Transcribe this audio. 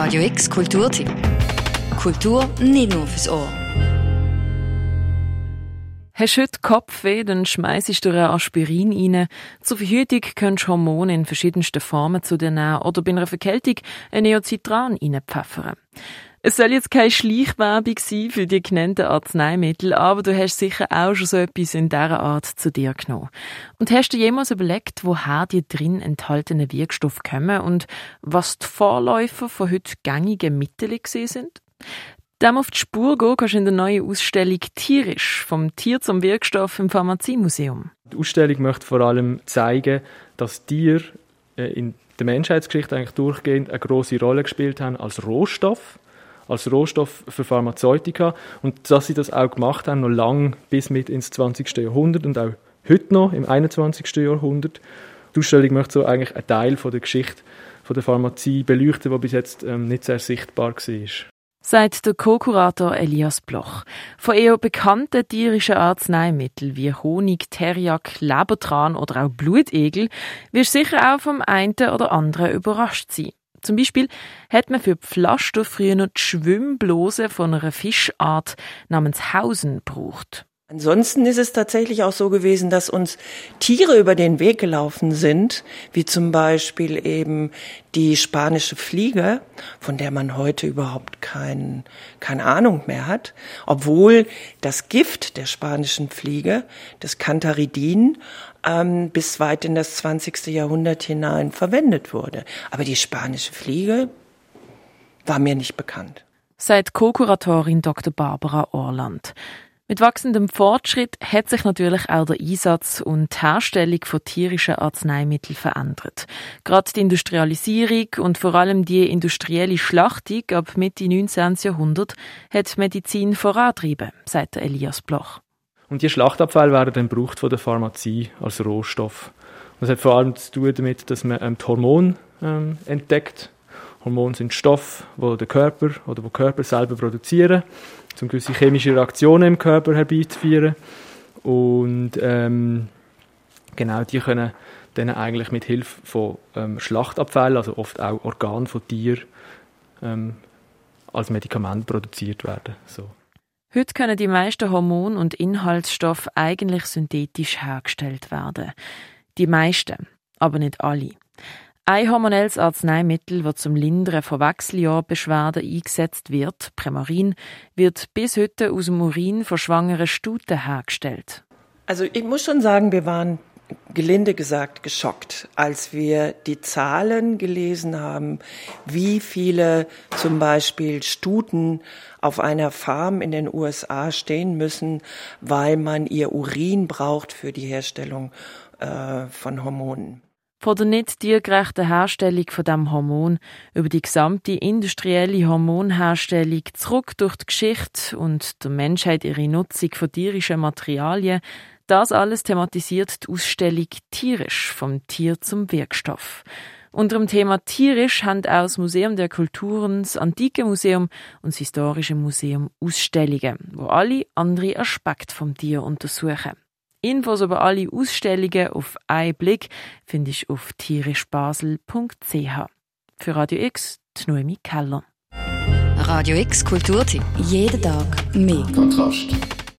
Radio X Kulturtipp. Kultur nicht nur fürs Ohr. Hast du heute Kopfweh, dann schmeißt du ein Aspirin rein. Zur Verhütung kannst du Hormone in verschiedensten Formen zu dir nehmen oder bei einer Verkältung ein Neocitran reinpfeffern. Es soll jetzt keine Schleichwerbung sein für die genannten Arzneimittel, aber du hast sicher auch schon so etwas in dieser Art zu dir genommen. Und hast du jemals überlegt, woher die drin enthaltenen Wirkstoffe kommen und was die Vorläufer von heute gängigen Mitteln sind? Dem auf die Spur gehen kannst du in der neuen Ausstellung Tierisch, vom Tier zum Wirkstoff im Pharmaziemuseum. Die Ausstellung möchte vor allem zeigen, dass Tiere äh, in der Menschheitsgeschichte eigentlich durchgehend eine große Rolle gespielt haben als Rohstoff, als Rohstoff für Pharmazeutika und dass sie das auch gemacht haben, noch lang bis mit ins 20. Jahrhundert und auch heute noch im 21. Jahrhundert. Die Ausstellung möchte so eigentlich einen Teil von der Geschichte von der Pharmazie beleuchten, der bis jetzt ähm, nicht sehr sichtbar war sagt der Co-Kurator Elias Bloch. Von eher bekannten tierischen Arzneimitteln wie Honig, Teriak, Lebertran oder auch Blutegel wirst sicher auch vom einen oder anderen überrascht sein. Zum Beispiel hat man für Pflaster früher noch die Schwimmblose von einer Fischart namens Hausen gebraucht. Ansonsten ist es tatsächlich auch so gewesen, dass uns Tiere über den Weg gelaufen sind, wie zum Beispiel eben die spanische Fliege, von der man heute überhaupt kein, keine Ahnung mehr hat, obwohl das Gift der spanischen Fliege, das Cantaridin, ähm, bis weit in das 20. Jahrhundert hinein verwendet wurde. Aber die spanische Fliege war mir nicht bekannt. Seit Co-Kuratorin Dr. Barbara Orland. Mit wachsendem Fortschritt hat sich natürlich auch der Einsatz und Herstellung von tierischen Arzneimitteln verändert. Gerade die Industrialisierung und vor allem die industrielle Schlachtung ab Mitte 19. Jahrhundert hat Medizin vorantrieben, sagt Elias Bloch. Und die Schlachtabfälle werden dann gebraucht von der Pharmazie als Rohstoff. Das hat vor allem zu tun damit, dass man ähm, die Hormone ähm, entdeckt. Hormone sind Stoffe, wo der Körper oder wo Körper selber produzieren um gewisse chemische Reaktionen im Körper herbeizuführen. Und ähm, genau, die können dann eigentlich mit Hilfe von ähm, Schlachtabfällen, also oft auch Organen von Tieren, ähm, als Medikament produziert werden. So. Heute können die meisten Hormone und Inhaltsstoffe eigentlich synthetisch hergestellt werden. Die meisten, aber nicht alle. Ein hormonelles Arzneimittel, das zum Lindern von Wechseljahrbeschwerden eingesetzt wird, Premarin, wird bis heute aus dem Urin von schwangeren Stuten hergestellt. Also ich muss schon sagen, wir waren gelinde gesagt geschockt, als wir die Zahlen gelesen haben, wie viele zum Beispiel Stuten auf einer Farm in den USA stehen müssen, weil man ihr Urin braucht für die Herstellung äh, von Hormonen von der nicht tiergerechten Herstellung von dem Hormon über die gesamte industrielle Hormonherstellung zurück durch die Geschichte und der Menschheit ihre Nutzung von tierischen Materialien, das alles thematisiert die Ausstellung Tierisch vom Tier zum Wirkstoff. Unter dem Thema Tierisch haben auch das Museum der Kulturen, das Antike Museum und das Historische Museum Ausstellungen, wo alle andere Aspekte vom Tier untersuchen. Infos über alle Ausstellungen auf einen Blick finde ich auf tierischbasel.ch. Für Radio X, die Noemi Keller. Radio X Kulturtipp. Jeden Tag mehr. Kontrast.